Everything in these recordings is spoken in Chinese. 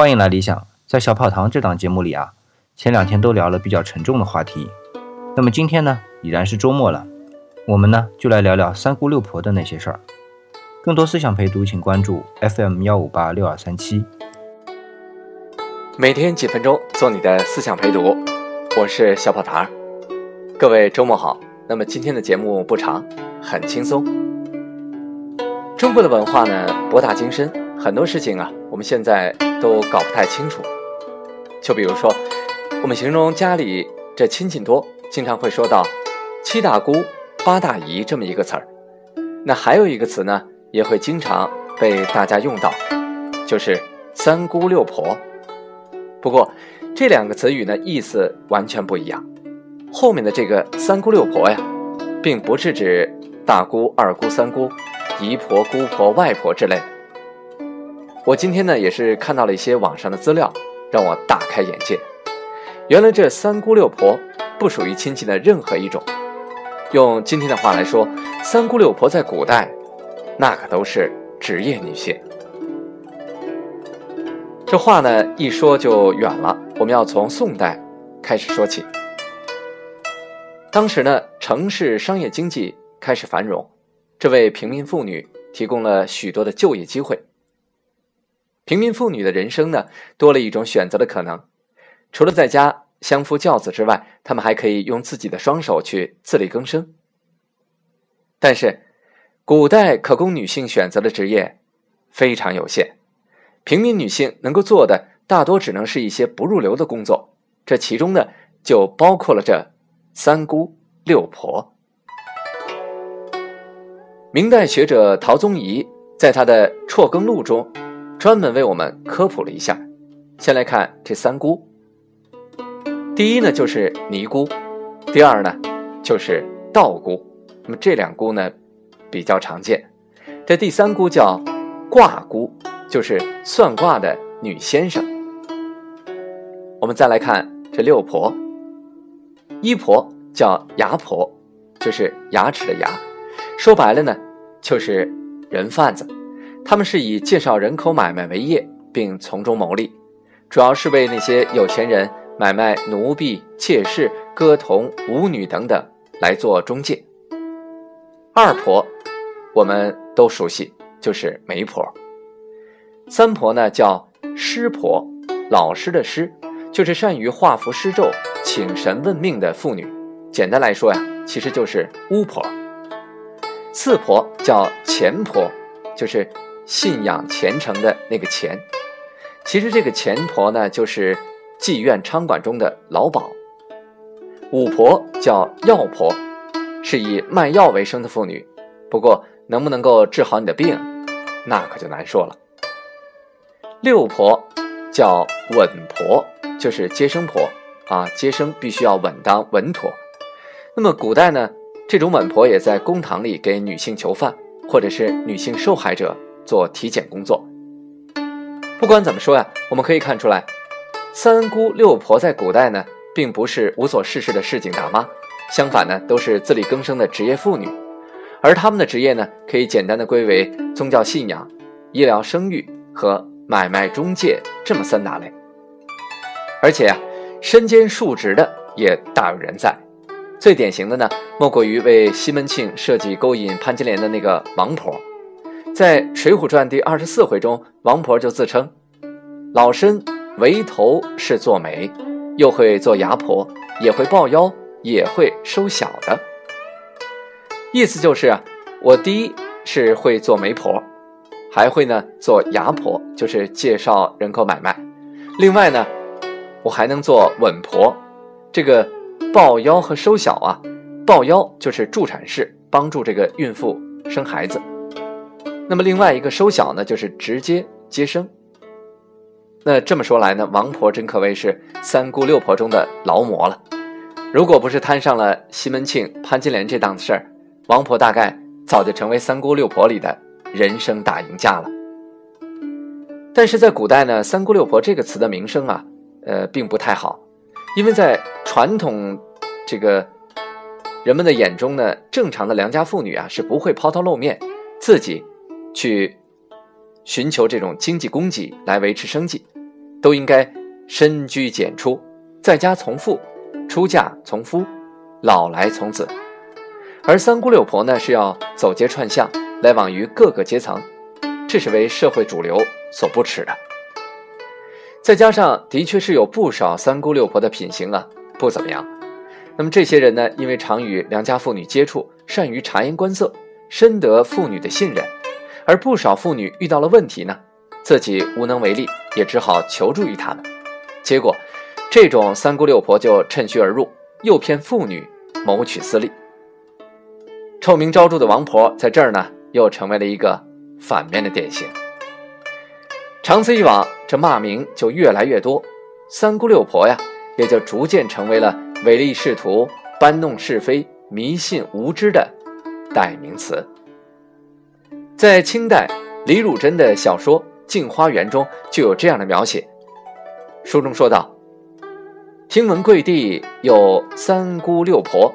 欢迎来理想，在小跑堂这档节目里啊，前两天都聊了比较沉重的话题，那么今天呢，已然是周末了，我们呢就来聊聊三姑六婆的那些事儿。更多思想陪读，请关注 FM 幺五八六二三七。每天几分钟，做你的思想陪读，我是小跑堂。各位周末好。那么今天的节目不长，很轻松。中国的文化呢博大精深，很多事情啊，我们现在都搞不太清楚。就比如说，我们形容家里这亲戚多，经常会说到“七大姑八大姨”这么一个词儿。那还有一个词呢，也会经常被大家用到，就是“三姑六婆”。不过这两个词语呢，意思完全不一样。后面的这个三姑六婆呀，并不是指大姑、二姑、三姑、姨婆、姑婆、外婆之类。我今天呢，也是看到了一些网上的资料，让我大开眼界。原来这三姑六婆不属于亲戚的任何一种。用今天的话来说，三姑六婆在古代，那可都是职业女性。这话呢，一说就远了，我们要从宋代开始说起。当时呢，城市商业经济开始繁荣，这为平民妇女提供了许多的就业机会。平民妇女的人生呢，多了一种选择的可能，除了在家相夫教子之外，她们还可以用自己的双手去自力更生。但是，古代可供女性选择的职业非常有限，平民女性能够做的大多只能是一些不入流的工作，这其中呢，就包括了这。三姑六婆，明代学者陶宗仪在他的《辍耕录》中，专门为我们科普了一下。先来看这三姑，第一呢就是尼姑，第二呢就是道姑。那么这两姑呢比较常见，这第三姑叫卦姑，就是算卦的女先生。我们再来看这六婆。一婆叫牙婆，就是牙齿的牙，说白了呢，就是人贩子。他们是以介绍人口买卖为业，并从中牟利，主要是为那些有钱人买卖奴婢、妾室、歌童、舞女等等来做中介。二婆，我们都熟悉，就是媒婆。三婆呢叫师婆，老师的师，就是善于画符施咒。请神问命的妇女，简单来说呀，其实就是巫婆。四婆叫钱婆，就是信仰虔诚的那个钱。其实这个钱婆呢，就是妓院娼馆中的老鸨。五婆叫药婆，是以卖药为生的妇女。不过能不能够治好你的病，那可就难说了。六婆叫稳婆，就是接生婆。啊，接生必须要稳当稳妥。那么古代呢，这种稳婆也在公堂里给女性囚犯或者是女性受害者做体检工作。不管怎么说呀，我们可以看出来，三姑六婆在古代呢，并不是无所事事的市井大妈，相反呢，都是自力更生的职业妇女。而他们的职业呢，可以简单的归为宗教信仰、医疗生育和买卖中介这么三大类。而且呀。身兼数职的也大有人在，最典型的呢，莫过于为西门庆设计勾引潘金莲的那个王婆。在《水浒传》第二十四回中，王婆就自称：“老身围头是做媒，又会做牙婆，也会抱腰，也会收小的。”意思就是啊，我第一是会做媒婆，还会呢做牙婆，就是介绍人口买卖。另外呢。我还能做稳婆，这个抱腰和收小啊，抱腰就是助产士，帮助这个孕妇生孩子。那么另外一个收小呢，就是直接接生。那这么说来呢，王婆真可谓是三姑六婆中的劳模了。如果不是摊上了西门庆、潘金莲这档子事儿，王婆大概早就成为三姑六婆里的人生大赢家了。但是在古代呢，三姑六婆这个词的名声啊。呃，并不太好，因为在传统这个人们的眼中呢，正常的良家妇女啊是不会抛头露面，自己去寻求这种经济供给来维持生计。都应该深居简出，在家从父，出嫁从夫，老来从子。而三姑六婆呢，是要走街串巷，来往于各个阶层，这是为社会主流所不耻的。再加上，的确是有不少三姑六婆的品行啊不怎么样。那么这些人呢，因为常与良家妇女接触，善于察言观色，深得妇女的信任。而不少妇女遇到了问题呢，自己无能为力，也只好求助于他们。结果，这种三姑六婆就趁虚而入，诱骗妇女，谋取私利。臭名昭著的王婆在这儿呢，又成为了一个反面的典型。长此以往，这骂名就越来越多，三姑六婆呀，也就逐渐成为了唯利是图、搬弄是非、迷信无知的代名词。在清代，李汝珍的小说《镜花缘》中就有这样的描写。书中说道：“听闻贵地有三姑六婆，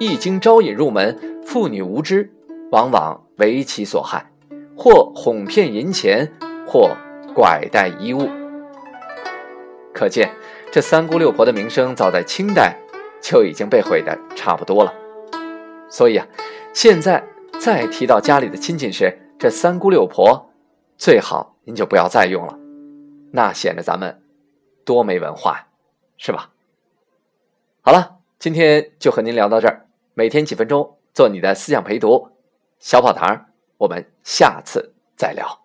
一经招引入门，妇女无知，往往为其所害，或哄骗银钱，或。”拐带衣物，可见这三姑六婆的名声早在清代就已经被毁的差不多了。所以啊，现在再提到家里的亲戚时，这三姑六婆最好您就不要再用了，那显得咱们多没文化，是吧？好了，今天就和您聊到这儿，每天几分钟做你的思想陪读，小跑堂，我们下次再聊。